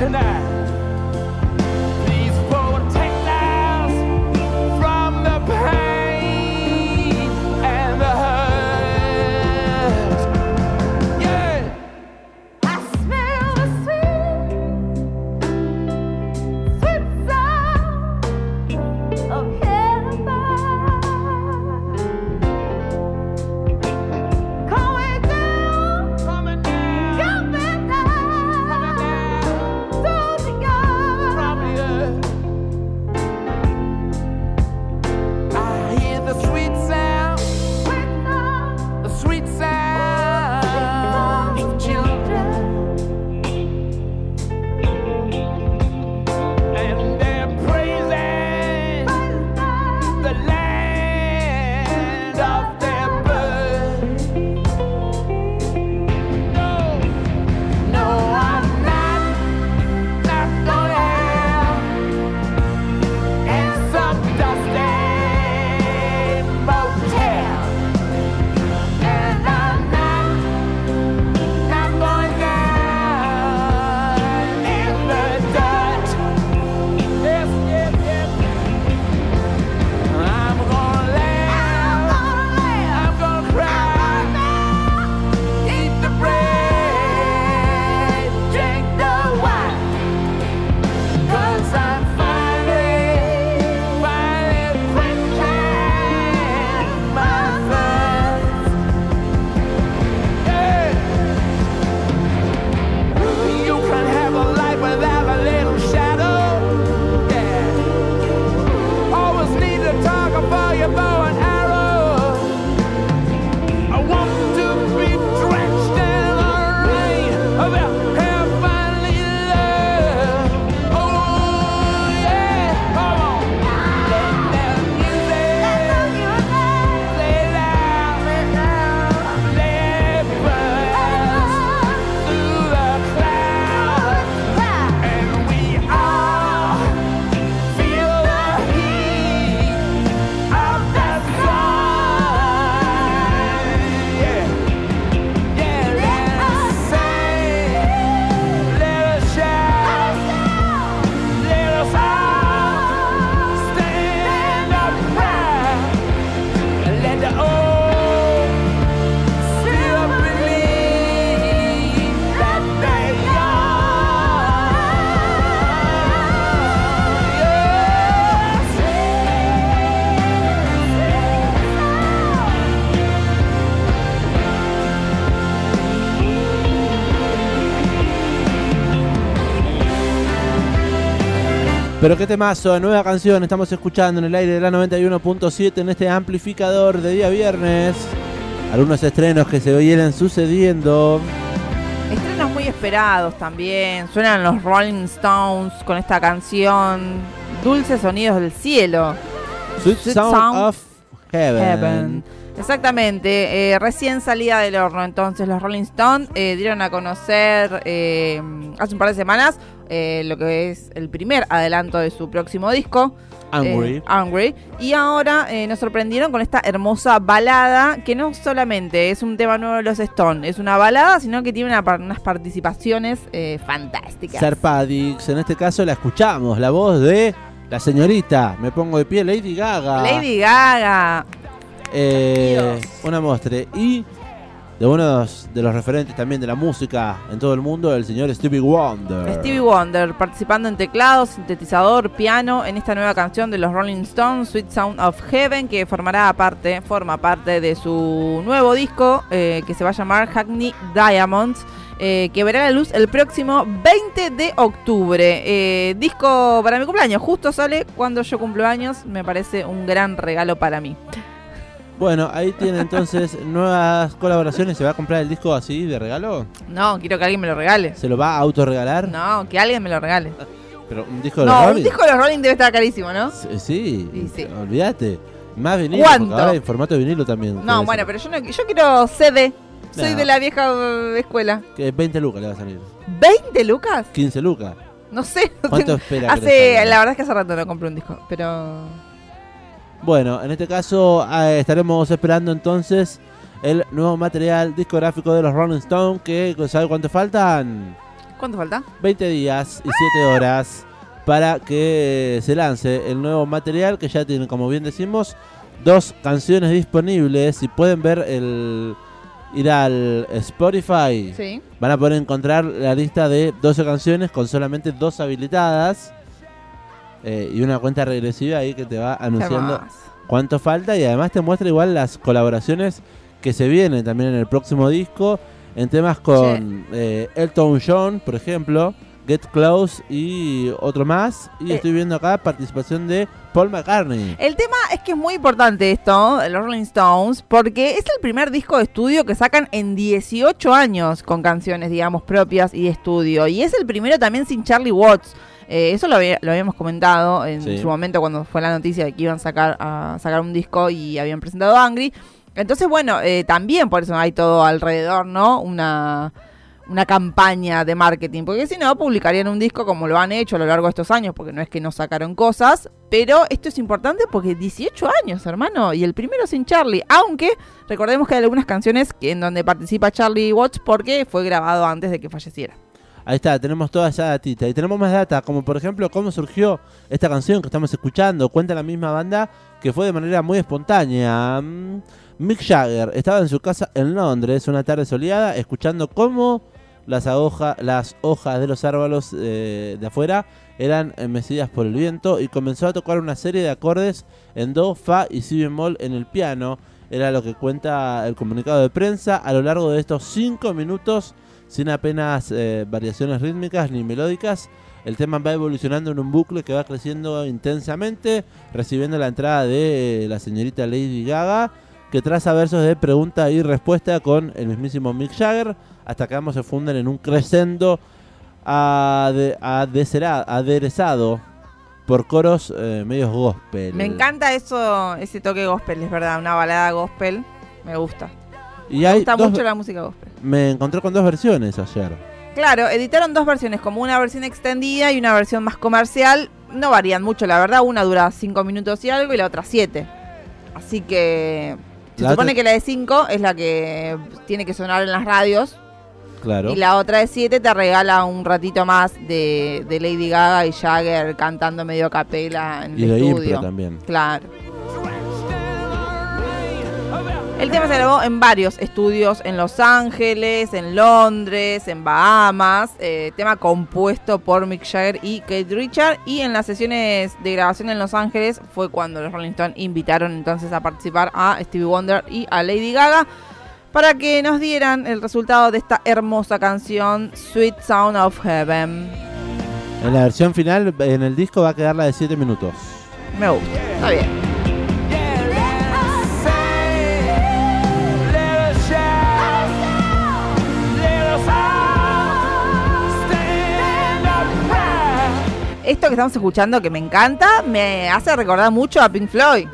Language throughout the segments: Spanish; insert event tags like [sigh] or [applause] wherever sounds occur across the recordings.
tonight. Pero qué temazo, nueva canción, estamos escuchando en el aire de la 91.7 en este amplificador de día viernes. Algunos estrenos que se vienen sucediendo. Estrenos muy esperados también. Suenan los Rolling Stones con esta canción. Dulces sonidos del cielo. Sweet, Sound of Heaven. Exactamente, eh, recién salida del horno. Entonces, los Rolling Stones eh, dieron a conocer eh, hace un par de semanas lo que es el primer adelanto de su próximo disco. Angry. Angry. Y ahora nos sorprendieron con esta hermosa balada que no solamente es un tema nuevo de los Stones, es una balada, sino que tiene unas participaciones fantásticas. Serpadix, en este caso la escuchamos, la voz de la señorita, me pongo de pie, Lady Gaga. Lady Gaga. Eh, una mostre. Y de uno de los referentes también de la música en todo el mundo, el señor Stevie Wonder. Stevie Wonder participando en teclados, sintetizador, piano en esta nueva canción de los Rolling Stones, Sweet Sound of Heaven, que formará parte, forma parte de su nuevo disco eh, que se va a llamar Hackney Diamonds. Eh, que verá la luz el próximo 20 de octubre. Eh, disco para mi cumpleaños, justo sale cuando yo cumplo años, me parece un gran regalo para mí. Bueno, ahí tiene entonces [laughs] nuevas colaboraciones. ¿Se va a comprar el disco así de regalo? No, quiero que alguien me lo regale. ¿Se lo va a autorregalar? No, que alguien me lo regale. [laughs] Pero un disco de los No, un Rolling. disco de los Rolling debe estar carísimo, ¿no? Sí, Sí, Y sí. olvídate. Más vinilo, ¿Cuánto? ahora en formato de vinilo también. No, bueno, pero yo, no, yo quiero CD. Soy de la vieja eh, escuela. Que 20 lucas le va a salir. ¿20 lucas? 15 lucas. No sé. no ¿Cuánto tengo- espera que le Hace, salga? la verdad es que hace rato no compré un disco, pero... Bueno, en este caso eh, estaremos esperando entonces el nuevo material discográfico de los Rolling Stones. Que, ¿Sabe cuánto faltan? ¿Cuánto falta? 20 días y 7 horas para que se lance el nuevo material que ya tiene, como bien decimos, dos canciones disponibles. Si pueden ver el ir al Spotify, Sí. van a poder encontrar la lista de 12 canciones con solamente dos habilitadas. eh, y una cuenta regresiva ahí que te va anunciando cuánto falta y además te muestra igual las colaboraciones que se vienen también en el próximo disco en temas con eh, Elton John, por ejemplo, Get Close y otro más. Y Eh. estoy viendo acá participación de Paul McCartney. El tema es que es muy importante esto, los Rolling Stones, porque es el primer disco de estudio que sacan en 18 años con canciones, digamos, propias y de estudio. Y es el primero también sin Charlie Watts. Eh, eso lo, había- lo habíamos comentado en Sí. su momento cuando fue la noticia de que iban a sacar, a sacar un disco y habían presentado Angry. Entonces, bueno, eh, también por eso hay todo alrededor, ¿no? Una, una campaña de marketing, porque si no, publicarían un disco como lo han hecho a lo largo de estos años, porque no es que no sacaron cosas, pero esto es importante porque 18 años, hermano, y el primero sin Charlie, aunque recordemos que hay algunas canciones que, en donde participa Charlie Watts porque fue grabado antes de que falleciera. Ahí está, tenemos toda esa datita. Y tenemos más data, como por ejemplo cómo surgió esta canción que estamos escuchando. Cuenta la misma banda que fue de manera muy espontánea. Mm, Mick Jagger estaba en su casa en Londres una tarde soleada escuchando cómo las, las hojas de los árboles eh, de afuera eran eh, mecidas por el viento y comenzó a tocar una serie de acordes en do, fa y si bemol en el piano. Era lo que cuenta el comunicado de prensa a lo largo de estos cinco minutos sin apenas eh, variaciones rítmicas ni melódicas. El tema va evolucionando en un bucle que va creciendo intensamente, recibiendo la entrada de la señorita Lady Gaga, que traza versos de pregunta y respuesta con el mismísimo Mick Jagger, hasta que ambos se funden en un crescendo ade- aderezado por coros eh, medios gospel. Me encanta eso, ese toque gospel, es verdad, una balada gospel, me gusta. Y Me gusta mucho la música gospel. me encontré con dos versiones ayer. Claro, editaron dos versiones, como una versión extendida y una versión más comercial. No varían mucho, la verdad. Una dura 5 minutos y algo y la otra 7. Así que se La supone otra- que la de 5 es la que tiene que sonar en las radios. Claro. Y la otra de 7 te regala un ratito más de, de Lady Gaga y Jagger cantando medio a capela en Y el de estudio. también. Claro. El tema se grabó en varios estudios en Los Ángeles, en Londres, en Bahamas. eh, tema compuesto por Mick Jagger y Kate Richard. Y en las sesiones de grabación en Los Ángeles fue cuando los Rolling Stones invitaron entonces a participar a Stevie Wonder y a Lady Gaga para que nos dieran el resultado de esta hermosa canción Sweet Sound of Heaven. En la versión final, en el disco va a quedar la de 7 minutos. Me gusta, está bien. Esto que estamos escuchando, que me encanta, me hace recordar mucho a Pink Floyd.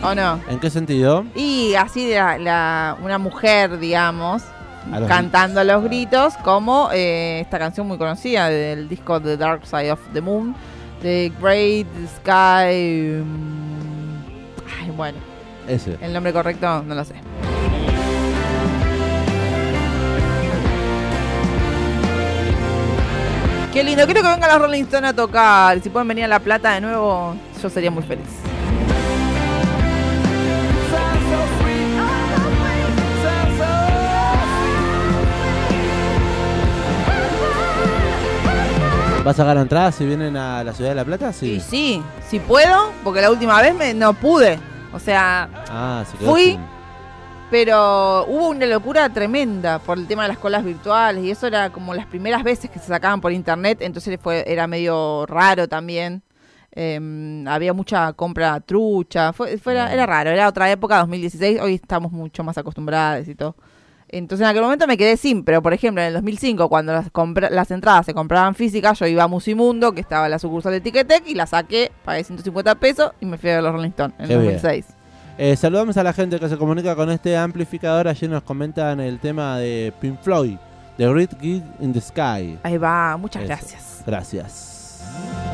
¿O no? ¿En qué sentido? Y así la, la- una mujer, digamos, A los cantando a los gritos, como eh, esta canción muy conocida del disco The Dark Side of the Moon, The Great Sky. mm, Ay, bueno, Ese. el nombre correcto no lo sé. Qué lindo, quiero que vengan los Rolling Stones a tocar. Si pueden venir a La Plata de nuevo, yo sería muy feliz. ¿Vas a sacar entradas si vienen a la ciudad de La Plata? Sí. Y sí, si puedo, porque la última vez me, no pude. O sea, Ah, se Fui. sin- pero hubo una locura tremenda por el tema de las colas virtuales y eso era como las primeras veces que se sacaban por internet, entonces fue era medio raro también. Eh, había mucha compra trucha, fue, fue- era, era raro, era otra época, 2016, hoy estamos mucho más acostumbrados y todo. Entonces en aquel momento me quedé sin, pero por ejemplo en el 2005 cuando las, las entradas se compraban físicas, yo iba a Musimundo, que estaba en la sucursal de Ticketek, y la saqué, pagué 150 pesos y me fui a ver los Rolling Stones en Qué bien. 2006. Eh, saludamos a la gente que se comunica con este amplificador. Allí nos comentan el tema de Pink Floyd, The Great Gig in the Sky. Ahí va, muchas Eso. gracias. Gracias.